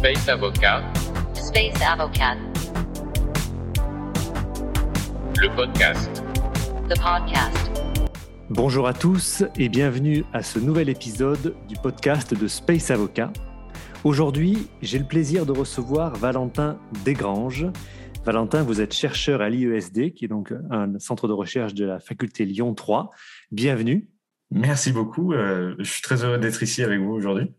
Space Avocat, Space Avocat, le podcast. the podcast. Bonjour à tous et bienvenue à ce nouvel épisode du podcast de Space Avocat. Aujourd'hui, j'ai le plaisir de recevoir Valentin Desgranges. Valentin, vous êtes chercheur à l'IESD, qui est donc un centre de recherche de la faculté Lyon 3. Bienvenue. Merci beaucoup. euh, je suis très heureux d'être ici avec vous aujourd'hui.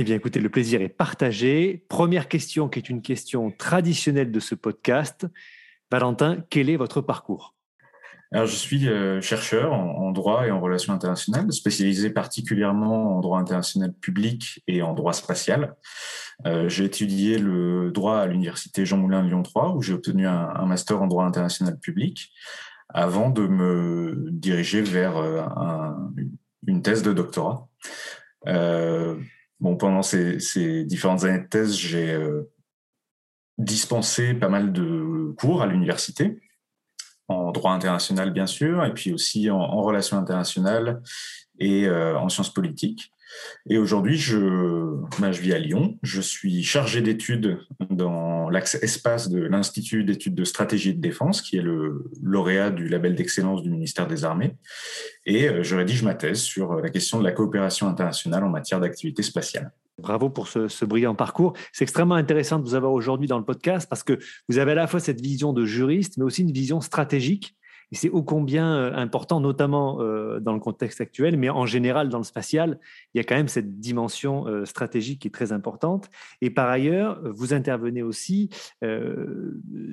Eh bien, écoutez, le plaisir est partagé. Première question, qui est une question traditionnelle de ce podcast. Valentin, quel est votre parcours? Alors, je suis euh, chercheur en, droit et en relations internationales, spécialisé particulièrement en droit international public et en droit spatial. Euh, j'ai étudié le droit à l'université Jean Moulin de Lyon 3, où j'ai obtenu un, master en droit international public, avant de me diriger vers euh, un- une thèse de doctorat. Bon, pendant ces, différentes années de thèse, j'ai euh, dispensé pas mal de cours à l'université, en droit international bien sûr, et puis aussi en, en relations internationales et euh, en sciences politiques. Et aujourd'hui, je, ben, je vis à Lyon. Je suis chargé d'études dans l'axe espace de l'Institut d'études de stratégie de défense, qui est le lauréat du label d'excellence du ministère des Armées. Et euh, je rédige ma thèse sur la question de la coopération internationale en matière d'activité spatiale. Bravo pour ce brillant parcours. C'est extrêmement intéressant de vous avoir aujourd'hui dans le podcast parce que vous avez à la fois cette vision de juriste, mais aussi une vision stratégique. Et c'est ô combien euh, important, notamment euh, dans le contexte actuel, mais en général dans le spatial, il y a quand même cette dimension euh, stratégique qui est très importante. Et par ailleurs, vous intervenez aussi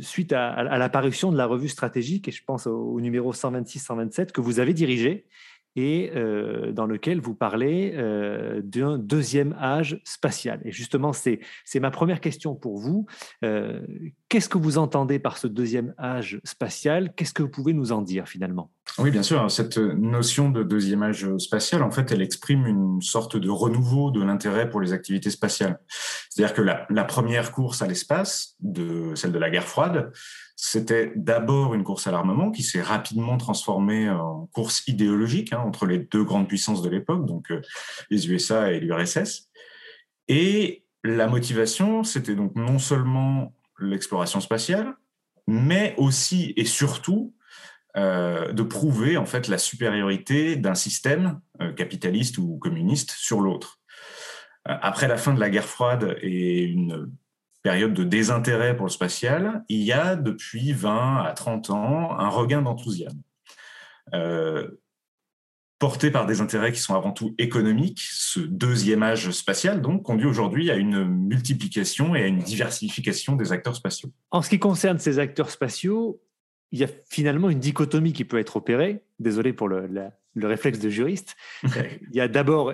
suite à, à- à l'apparition de la revue stratégique, et je pense au, au numéro 126-127 que vous avez dirigé et euh, dans lequel vous parlez euh, d'un deuxième âge spatial. Et justement, c'est ma première question pour vous. Euh, Qu'est-ce que vous entendez par ce deuxième âge spatial? Qu'est-ce que vous pouvez nous en dire finalement? Oui, bien sûr. Cette notion de deuxième âge spatial, en fait, elle exprime une sorte de renouveau de l'intérêt pour les activités spatiales. C'est-à-dire que la, première course à l'espace, de celle de la guerre froide, c'était d'abord une course à l'armement qui s'est rapidement transformée en course idéologique hein, entre les deux grandes puissances de l'époque, donc euh, les USA et l'URSS. Et la motivation, c'était donc non seulement l'exploration spatiale, mais aussi et surtout euh, de prouver en fait la supériorité d'un système euh, capitaliste ou communiste sur l'autre. Euh, après la fin de la guerre froide et une période de désintérêt pour le spatial, il y a depuis 20 à 30 ans un regain d'enthousiasme. Porté par des intérêts qui sont avant tout économiques, ce deuxième âge spatial donc conduit aujourd'hui à une multiplication et à une diversification des acteurs spatiaux. En ce qui concerne ces acteurs spatiaux, il y a finalement une dichotomie qui peut être opérée. Désolé pour le, la- le réflexe de juriste. Euh, Il y a d'abord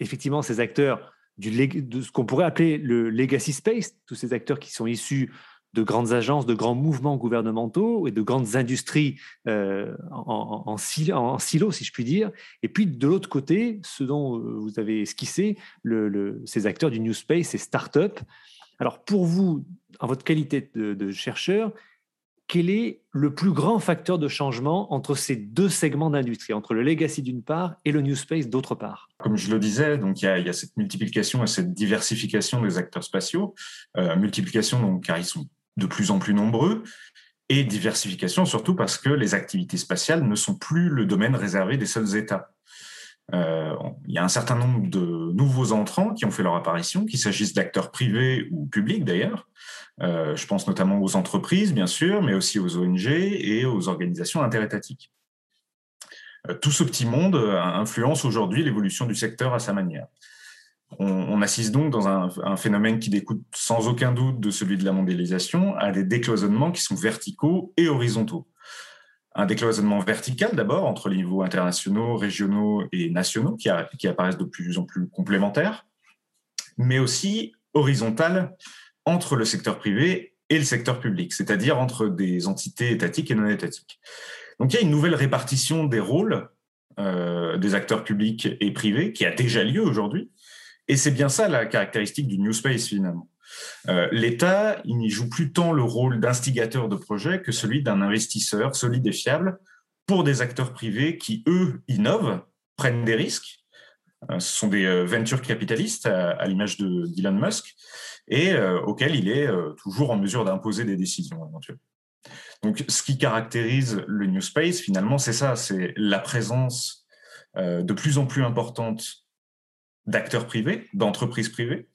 effectivement ces acteurs du, de ce qu'on pourrait appeler le legacy space, tous ces acteurs qui sont issus de grandes agences, de grands mouvements gouvernementaux et de grandes industries euh, en, en, en sil- en silo, si je puis dire. Et puis de l'autre côté, ce dont euh, vous avez esquissé, le, le- ces acteurs du new space, ces start-up. Alors pour vous, en votre qualité de, de chercheur, quel est le plus grand facteur de changement entre ces deux segments d'industrie, entre le legacy d'une part et le new space d'autre part? Comme je le disais, il y a, cette multiplication et cette diversification des acteurs spatiaux. Euh, multiplication car ils sont de plus en plus nombreux et diversification surtout parce que les activités spatiales ne sont plus le domaine réservé des seuls États. Euh, il y a un certain nombre de nouveaux entrants qui ont fait leur apparition, qu'il s'agisse d'acteurs privés ou publics d'ailleurs. Euh, je pense notamment aux entreprises, bien sûr, mais aussi aux ONG et aux organisations interétatiques. Euh, Tout ce petit monde euh, influence aujourd'hui l'évolution du secteur à sa manière. On, assiste donc dans un, phénomène qui découle sans aucun doute de celui de la mondialisation à des décloisonnements qui sont verticaux et horizontaux. Un décloisonnement vertical d'abord entre les niveaux internationaux, régionaux et nationaux qui apparaissent de plus en plus complémentaires, mais aussi horizontal entre le secteur privé et le secteur public, c'est-à-dire entre des entités étatiques et non étatiques. Donc il y a une nouvelle répartition des rôles euh, des acteurs publics et privés qui a déjà lieu aujourd'hui, et c'est bien ça la caractéristique du New Space finalement. Euh, L'État, il n'y joue plus tant le rôle d'instigateur de projet que celui d'un investisseur solide et fiable pour des acteurs privés qui, eux, innovent, prennent des risques, ce sont des ventures capitalistes à, l'image de d'Elon Musk et auxquels il est toujours en mesure d'imposer des décisions éventuelles. Donc, ce qui caractérise le New Space, finalement, c'est ça, c'est la présence de plus en plus importante d'acteurs privés, d'entreprises privées,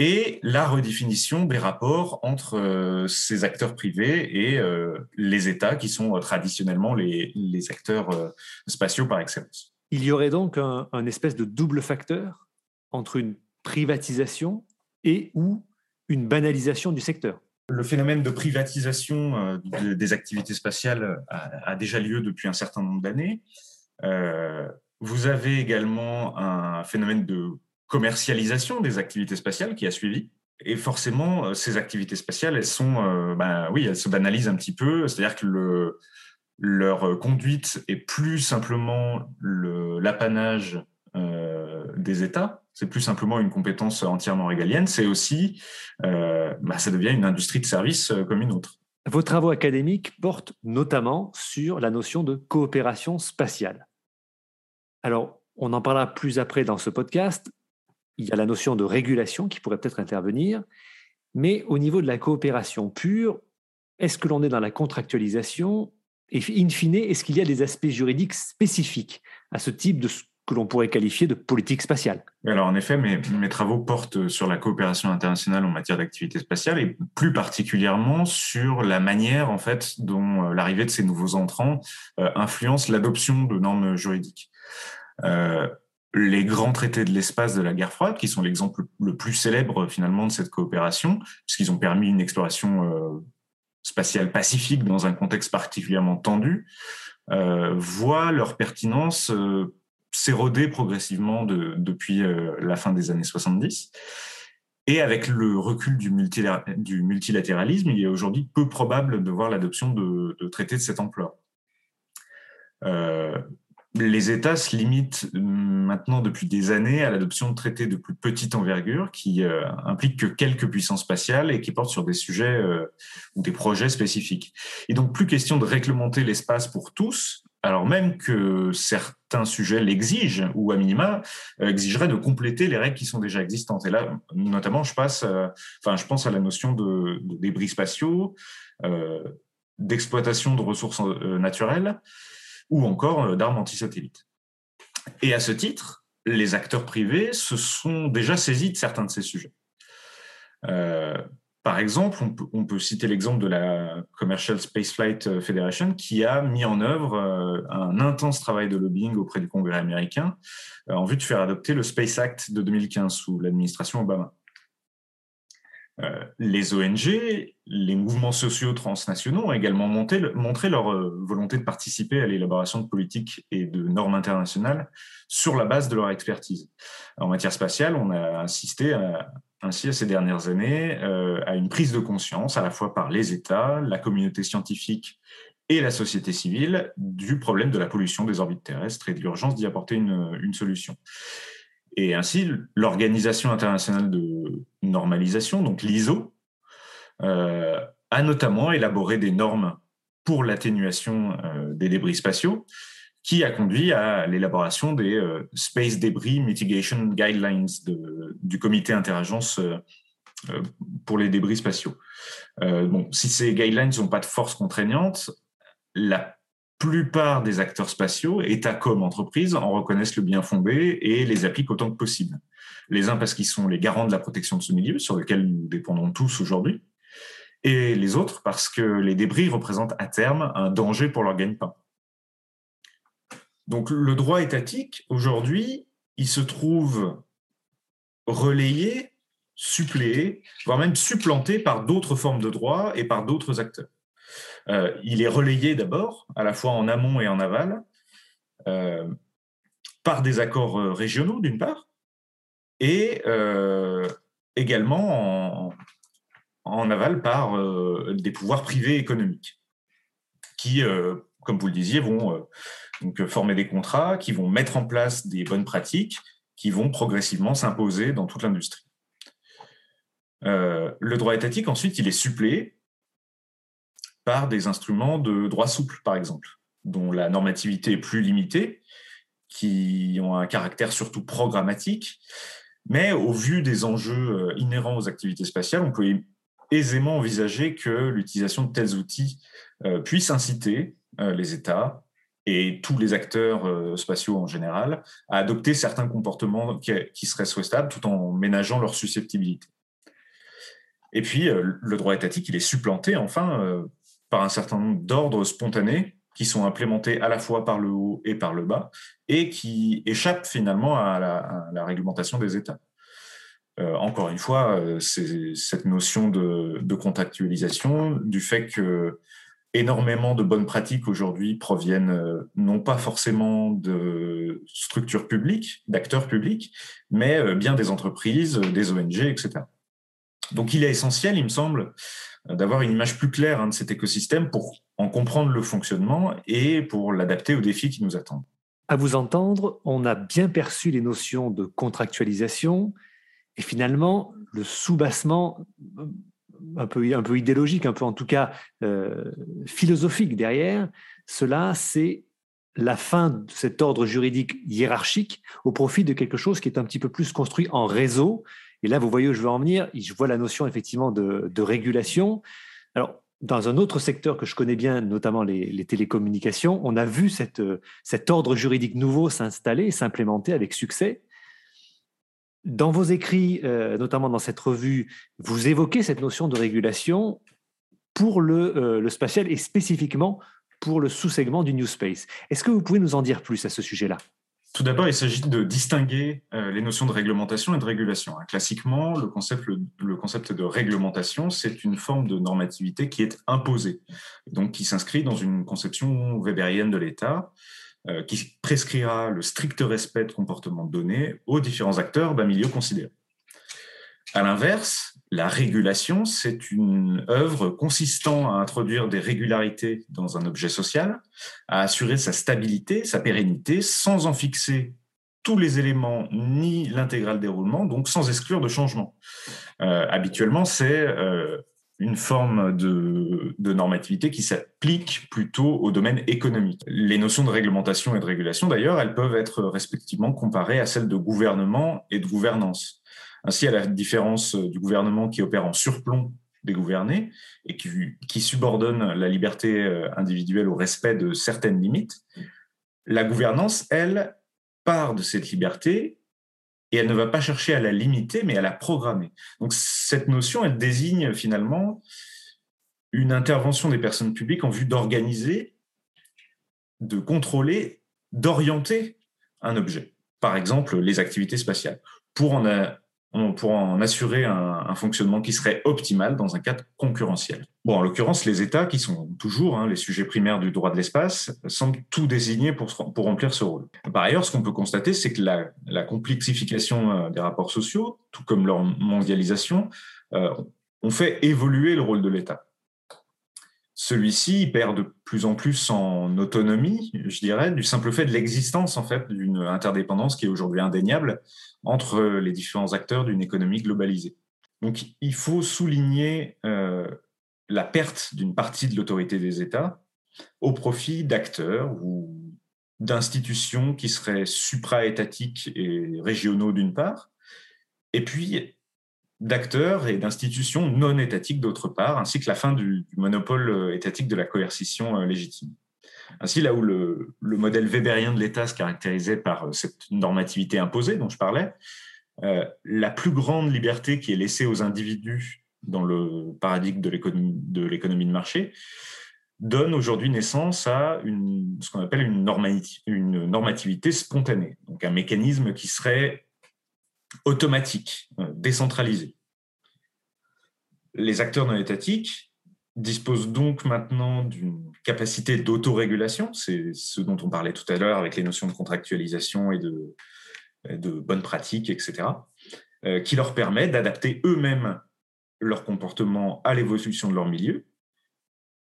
et la redéfinition des rapports entre euh, ces acteurs privés et euh, les États qui sont euh, traditionnellement les, acteurs spatiaux par excellence. Il y aurait donc un, espèce de double facteur entre une privatisation et ou une banalisation du secteur. Le phénomène de privatisation des activités spatiales a, déjà lieu depuis un certain nombre d'années. vous avez également un phénomène de commercialisation des activités spatiales qui a suivi. Et forcément, euh, ces activités spatiales, elles sont, euh, ben oui, elles se banalisent un petit peu. C'est-à-dire que le, leur conduite est plus simplement l'apanage euh, des États. C'est plus simplement une compétence entièrement régalienne. C'est aussi, euh, ben, ça devient une industrie de service comme une autre. Vos travaux académiques portent notamment sur la notion de coopération spatiale. Alors, on en parlera plus après dans ce podcast, il y a la notion de régulation qui pourrait peut-être intervenir, mais au niveau de la coopération pure, est-ce que l'on est dans la contractualisation Et in fine, est-ce qu'il y a des aspects juridiques spécifiques à ce type de ce que l'on pourrait qualifier de politique spatiale? Alors en effet, mes, travaux portent sur la coopération internationale en matière d'activité spatiale et plus particulièrement sur la manière en fait dont euh, l'arrivée de ces nouveaux entrants euh, influence l'adoption de normes juridiques. Euh, les grands traités de l'espace de la guerre froide, qui sont l'exemple le plus célèbre finalement de cette coopération, puisqu'ils ont permis une exploration spatiale pacifique dans un contexte particulièrement tendu, euh, voient leur pertinence euh, s'éroder progressivement depuis la fin des années 70. Et avec le recul du, multilatéralisme, il est aujourd'hui peu probable de voir l'adoption de, de, traités de cette ampleur les États se limitent euh, maintenant depuis des années à l'adoption de traités de plus petite envergure qui euh, impliquent que quelques puissances spatiales et qui portent sur des sujets euh, ou des projets spécifiques. Et donc plus question de réglementer l'espace pour tous, alors même que certains sujets l'exigent ou à minima exigeraient de compléter les règles qui sont déjà existantes. Et là, notamment, je passe, je pense à la notion de, de débris spatiaux, d'exploitation de ressources naturelles ou encore euh, d'armes antisatellites. Et à ce titre, les acteurs privés se sont déjà saisis de certains de ces sujets. Euh, par exemple, on peut, citer l'exemple de la Commercial Spaceflight Federation qui a mis en œuvre euh, un intense travail de lobbying auprès du Congrès américain en vue de faire adopter le Space Act de 2015 sous l'administration Obama. Euh, les ONG, les mouvements sociaux transnationaux ont également montré leur euh, volonté de participer à l'élaboration de politiques et de normes internationales sur la base de leur expertise. En matière spatiale, on a assisté ainsi à ces dernières années euh, à une prise de conscience à la fois par les États, la communauté scientifique et la société civile du problème de la pollution des orbites terrestres et de l'urgence d'y apporter une solution. Et ainsi, l'Organisation internationale de normalisation, donc l'ISO, euh, a notamment élaboré des normes pour l'atténuation euh, des débris spatiaux, qui a conduit à l'élaboration des euh, Space Debris Mitigation Guidelines du comité interagence pour les débris spatiaux. bon, si ces guidelines n'ont pas de force contraignante, la plupart des acteurs spatiaux, États comme entreprises, en reconnaissent le bien fondé et les appliquent autant que possible. Les uns parce qu'ils sont les garants de la protection de ce milieu, sur lequel nous dépendons tous aujourd'hui, et les autres parce que les débris représentent à terme un danger pour leur gagne-pain. Donc le droit étatique, aujourd'hui, il se trouve relayé, suppléé, voire même supplanté par d'autres formes de droit et par d'autres acteurs. Euh, il est relayé d'abord, à la fois en amont et en aval, euh, par des accords euh, régionaux d'une part, et également en, aval par des pouvoirs privés économiques, qui, comme vous le disiez, vont former des contrats, qui vont mettre en place des bonnes pratiques, qui vont progressivement s'imposer dans toute l'industrie. le droit étatique, ensuite, il est suppléé par des instruments de droit souple, par exemple, dont la normativité est plus limitée qui ont un caractère surtout programmatique. Mais au vu des enjeux inhérents aux activités spatiales, on peut aisément envisager que l'utilisation de tels outils puisse inciter les États et tous les acteurs spatiaux en général à adopter certains comportements qui, seraient souhaitables tout en ménageant leur susceptibilité. Et puis, le droit étatique, il est supplanté, enfin, par un certain nombre d'ordres spontanés qui sont implémentés à la fois par le haut et par le bas, et qui échappent finalement à la, réglementation des États. Euh, encore une fois, euh, c'est cette notion de, de, contractualisation, du fait que énormément de bonnes pratiques aujourd'hui proviennent euh, non pas forcément de structures publiques, d'acteurs publics, mais bien des entreprises, des ONG, etc. Donc il est essentiel, il me semble, d'avoir une image plus claire hein, de cet écosystème pour en comprendre le fonctionnement et pour l'adapter aux défis qui nous attendent. À vous entendre, on a bien perçu les notions de contractualisation et finalement le soubassement un peu, un peu idéologique, un peu en tout cas euh, philosophique derrière. Cela, c'est la fin de cet ordre juridique hiérarchique au profit de quelque chose qui est un petit peu plus construit en réseau et là, vous voyez où je veux en venir. Je vois la notion effectivement de, régulation. Alors, dans un autre secteur que je connais bien, notamment les, télécommunications, on a vu cette, cet ordre juridique nouveau s'installer, s'implémenter avec succès. Dans vos écrits, euh, notamment dans cette revue, vous évoquez cette notion de régulation pour euh, le spatial et spécifiquement pour le sous-segment du New Space. Est-ce que vous pouvez nous en dire plus à ce sujet-là? Tout d'abord, il s'agit de distinguer euh, les notions de réglementation et de régulation. Hein. Classiquement, le concept, de réglementation, c'est une forme de normativité qui est imposée, donc qui s'inscrit dans une conception weberienne de l'État, euh, qui prescrira le strict respect de comportements donnés aux différents acteurs d'un milieu considéré. À l'inverse, la régulation, c'est une œuvre consistant à introduire des régularités dans un objet social, à assurer sa stabilité, sa pérennité, sans en fixer tous les éléments ni l'intégral déroulement, donc sans exclure de changement. Euh, habituellement, c'est euh, une forme de, de normativité qui s'applique plutôt au domaine économique. Les notions de réglementation et de régulation, d'ailleurs, elles peuvent être respectivement comparées à celles de gouvernement et de gouvernance. Ainsi, à la différence euh, du gouvernement qui opère en surplomb des gouvernés et qui, subordonne la liberté euh, individuelle au respect de certaines limites, la gouvernance, elle, part de cette liberté et elle ne va pas chercher à la limiter, mais à la programmer. Donc cette notion, elle désigne finalement une intervention des personnes publiques en vue d'organiser, de contrôler, d'orienter un objet. Par exemple, les activités spatiales. Pour en, on pourra en assurer un, fonctionnement qui serait optimal dans un cadre concurrentiel. Bon, en l'occurrence, les États, qui sont toujours hein, les sujets primaires du droit de l'espace, semblent tout désignés pour, pour remplir ce rôle. Par ailleurs, ce qu'on peut constater, c'est que la, complexification euh, des rapports sociaux, tout comme leur mondialisation, euh, ont fait évoluer le rôle de l'État celui-ci perd de plus en plus en autonomie, je dirais, du simple fait de l'existence en fait d'une interdépendance qui est aujourd'hui indéniable entre les différents acteurs d'une économie globalisée. Donc, il faut souligner euh, la perte d'une partie de l'autorité des États au profit d'acteurs ou d'institutions qui seraient supra-étatiques et régionaux d'une part, et puis d'acteurs et d'institutions non étatiques d'autre part, ainsi que la fin du, monopole euh, étatique de la coercition euh, légitime. Ainsi, là où le, modèle weberien de l'État se caractérisait par euh, cette normativité imposée dont je parlais, la plus grande liberté qui est laissée aux individus dans le paradigme de l'économie de, marché donne aujourd'hui naissance à ce qu'on appelle une normativité spontanée, donc un mécanisme qui serait automatique, euh, décentralisé. Les acteurs non étatiques disposent donc maintenant d'une capacité d'autorégulation, c'est ce dont on parlait tout à l'heure avec les notions de contractualisation et de, de bonnes pratiques, etc., euh, qui leur permet d'adapter eux-mêmes leur comportement à l'évolution de leur milieu,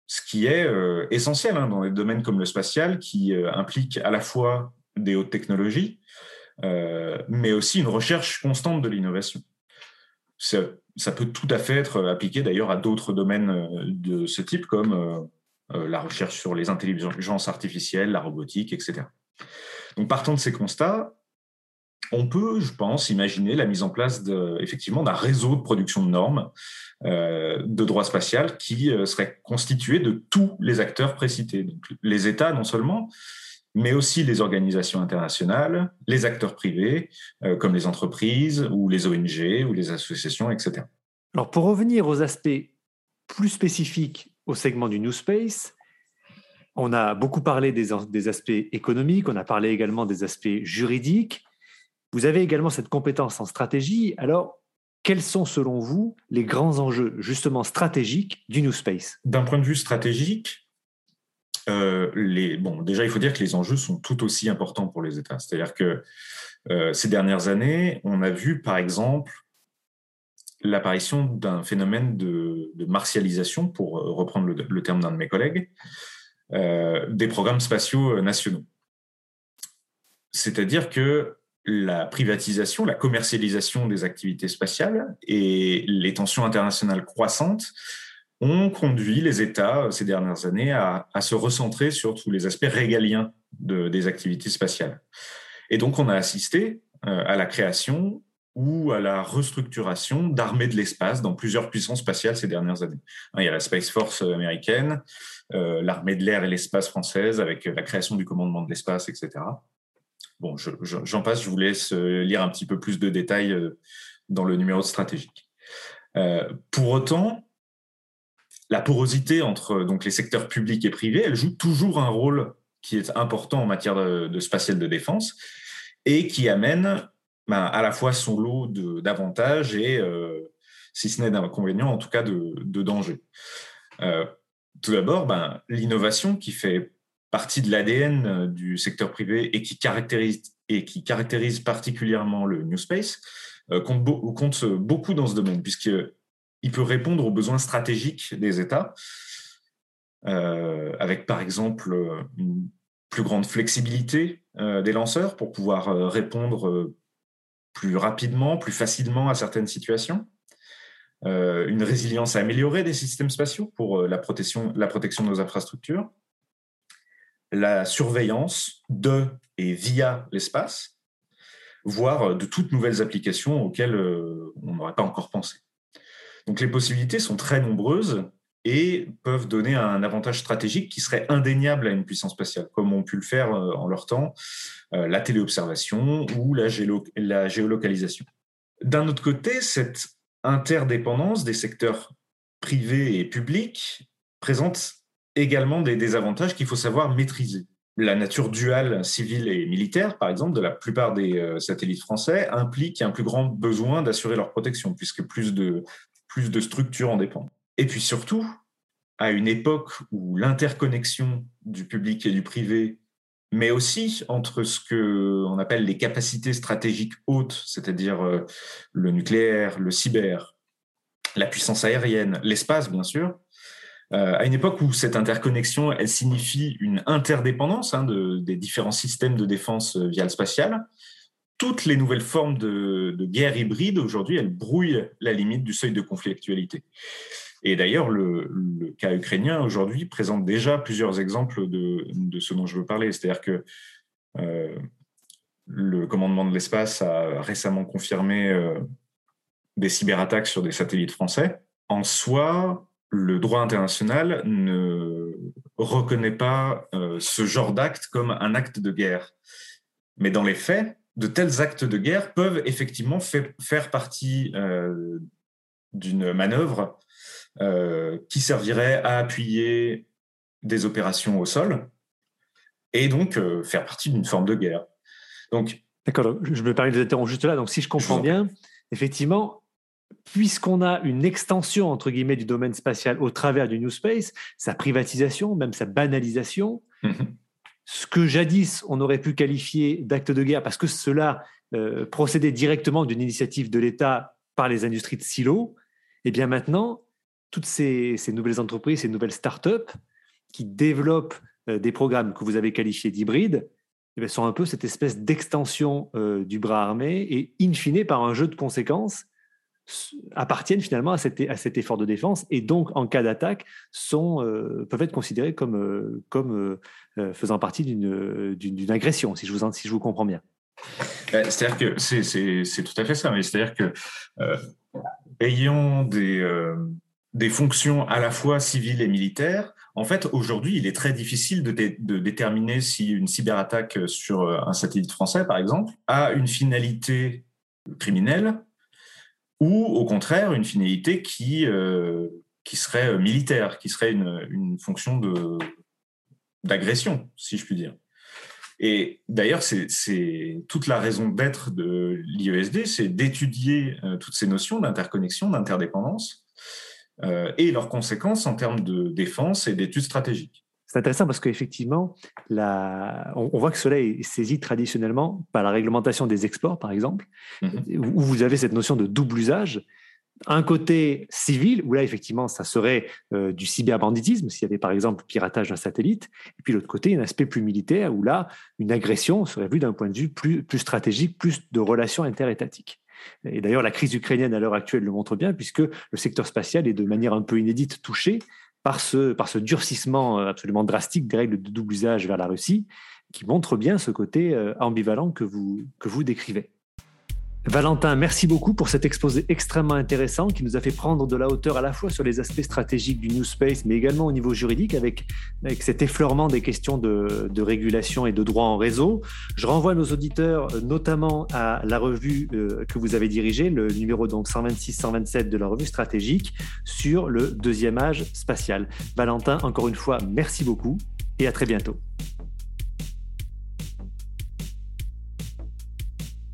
ce qui est euh, essentiel hein, dans des domaines comme le spatial, qui implique à la fois des hautes technologies, mais aussi une recherche constante de l'innovation. Ça, peut tout à fait être appliqué d'ailleurs à d'autres domaines euh, de ce type, comme euh, la recherche sur les intelligences artificielles, la robotique, etc. Donc, partant de ces constats, on peut, je pense, imaginer la mise en place effectivement d'un réseau de production de normes euh, de droit spatial qui euh, serait constitué de tous les acteurs précités. Donc, les États, non seulement, mais aussi les organisations internationales, les acteurs privés, euh, comme les entreprises ou les ONG ou les associations, etc. Alors, pour revenir aux aspects plus spécifiques au segment du New Space, on a beaucoup parlé des, des aspects économiques, on a parlé également des aspects juridiques. Vous avez également cette compétence en stratégie. Alors, quels sont selon vous les grands enjeux justement stratégiques du New Space? D'un point de vue stratégique, euh, bon, déjà il faut dire que les enjeux sont tout aussi importants pour les États. C'est-à-dire que euh, ces dernières années, on a vu par exemple l'apparition d'un phénomène de, martialisation, pour reprendre le, terme d'un de mes collègues, euh, des programmes spatiaux nationaux. C'est-à-dire que la privatisation, la commercialisation des activités spatiales et les tensions internationales croissantes ont conduit les États euh, ces dernières années à, se recentrer sur tous les aspects régaliens des activités spatiales. Et donc on a assisté euh, à la création ou à la restructuration d'armées de l'espace dans plusieurs puissances spatiales ces dernières années. Il y a la Space Force américaine, euh, l'armée de l'air et l'espace française avec la création du commandement de l'espace, etc. Bon, j'en passe, je vous laisse lire un petit peu plus de détails dans le numéro stratégique. Pour autant, la porosité entre donc, les secteurs publics et privés, elle joue toujours un rôle qui est important en matière de, spatial de défense et qui amène ben, à la fois son lot d'avantages et, si ce n'est d'inconvénients, en tout cas de, de dangers. tout d'abord, ben, l'innovation qui fait partie de l'ADN euh, du secteur privé et qui caractérise, particulièrement le New Space, euh, compte, compte, beaucoup dans ce domaine, puisqu'il peut répondre aux besoins stratégiques des États, euh, avec par exemple une plus grande flexibilité des lanceurs pour pouvoir répondre plus rapidement, plus facilement à certaines situations. une résilience améliorée des systèmes spatiaux pour la protection, de nos infrastructures, la surveillance de et via l'espace, voire de toutes nouvelles applications auxquelles euh, on n'aurait pas encore pensé. Donc les possibilités sont très nombreuses et peuvent donner un avantage stratégique qui serait indéniable à une puissance spatiale, comme ont pu le faire euh, en leur temps euh, la téléobservation ou la, la géolocalisation. D'un autre côté, cette interdépendance des secteurs privés et publics présente également des désavantages qu'il faut savoir maîtriser. La nature duale civile et militaire, par exemple, de la plupart des euh, satellites français implique un plus grand besoin d'assurer leur protection, puisque plus de, plus de structures en dépendent. Et puis surtout, à une époque où l'interconnexion du public et du privé, mais aussi entre ce qu'on appelle les capacités stratégiques hautes, c'est-à-dire euh, le nucléaire, le cyber, la puissance aérienne, l'espace, bien sûr, euh, à une époque où cette interconnexion, elle signifie une interdépendance hein, de, des différents systèmes de défense euh, via le spatial, toutes les nouvelles formes de, guerre hybride aujourd'hui, elles brouillent la limite du seuil de conflictualité. Et d'ailleurs, le, cas ukrainien aujourd'hui présente déjà plusieurs exemples de, de, ce dont je veux parler. C'est-à-dire que euh, le commandement de l'espace a récemment confirmé euh, des cyberattaques sur des satellites français. En soi, le droit international ne reconnaît pas euh, ce genre d'acte comme un acte de guerre. Mais dans les faits, de tels actes de guerre peuvent effectivement faire partie euh, d'une manœuvre euh, qui servirait à appuyer des opérations au sol et donc faire partie d'une forme de guerre. Donc, D'accord, je me permets de vous interrompre juste là. Donc, si je comprends bien, effectivement, puisqu'on a une extension, entre guillemets, du domaine spatial au travers du New Space, sa privatisation, même sa banalisation, mhm. Ce que jadis on aurait pu qualifier d'acte de guerre, parce que cela euh, procédait directement d'une initiative de l'État par les industries de silo, et eh bien maintenant, toutes ces, nouvelles entreprises, ces nouvelles start-up qui développent euh, des programmes que vous avez qualifiés d'hybrides, eh sont un peu cette espèce d'extension euh, du bras armé et in fine par un jeu de conséquences appartiennent finalement à cet, effort de défense et donc en cas d'attaque sont peuvent être considérés comme comme faisant partie d'une agression si je vous comprends bien. C'est-à-dire que c'est tout à fait ça, mais c'est-à-dire que ayant des fonctions à la fois civiles et militaires, en fait, aujourd'hui, il est très difficile de, déterminer si une cyberattaque sur euh, un satellite français, par exemple, a une finalité criminelle ou, au contraire, une finalité qui, euh, qui serait militaire, qui serait une, une fonction d'agression, si je puis dire. Et d'ailleurs, c'est toute la raison d'être de l'IESD, c'est d'étudier euh, toutes ces notions d'interconnexion, d'interdépendance, euh, et leurs conséquences en termes de défense et d'études stratégiques. C'est intéressant parce qu'effectivement, on, on, voit que cela est saisi traditionnellement par la réglementation des exports, par exemple, mhm. où vous avez cette notion de double usage. Un côté civil, où là, effectivement, ça serait euh, du cyberbanditisme, s'il y avait par exemple piratage d'un satellite, et puis l'autre côté, un aspect plus militaire, où là, une agression serait vue d'un point de vue plus, plus stratégique, plus de relations interétatiques. Et d'ailleurs, la crise ukrainienne à l'heure actuelle le montre bien, puisque le secteur spatial est de manière un peu inédite touché par ce, durcissement euh, absolument drastique des règles de double usage vers la Russie, qui montre bien ce côté euh, ambivalent que vous, que vous décrivez. Valentin, merci beaucoup pour cet exposé extrêmement intéressant qui nous a fait prendre de la hauteur à la fois sur les aspects stratégiques du New Space, mais également au niveau juridique avec, avec cet effleurement des questions de, régulation et de droit en réseau. Je renvoie nos auditeurs euh, notamment à la revue euh, que vous avez dirigée, le numéro donc 126-127 de la revue stratégique sur le deuxième âge spatial. Valentin, encore une fois, merci beaucoup et à très bientôt.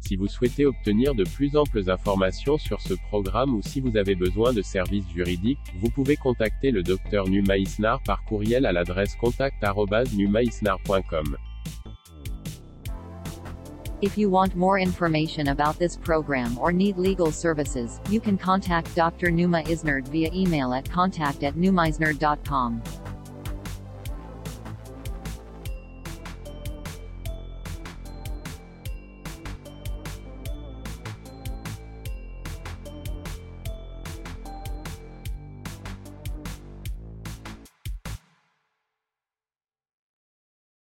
Si vous souhaitez obtenir de plus amples informations sur ce programme ou si vous avez besoin de services juridiques, vous pouvez contacter le Dr Numa Isnar par courriel à l'adresse contact@numaisnar.com. If you want more information about this program or need legal services, you can contact Dr. Via email at contact at.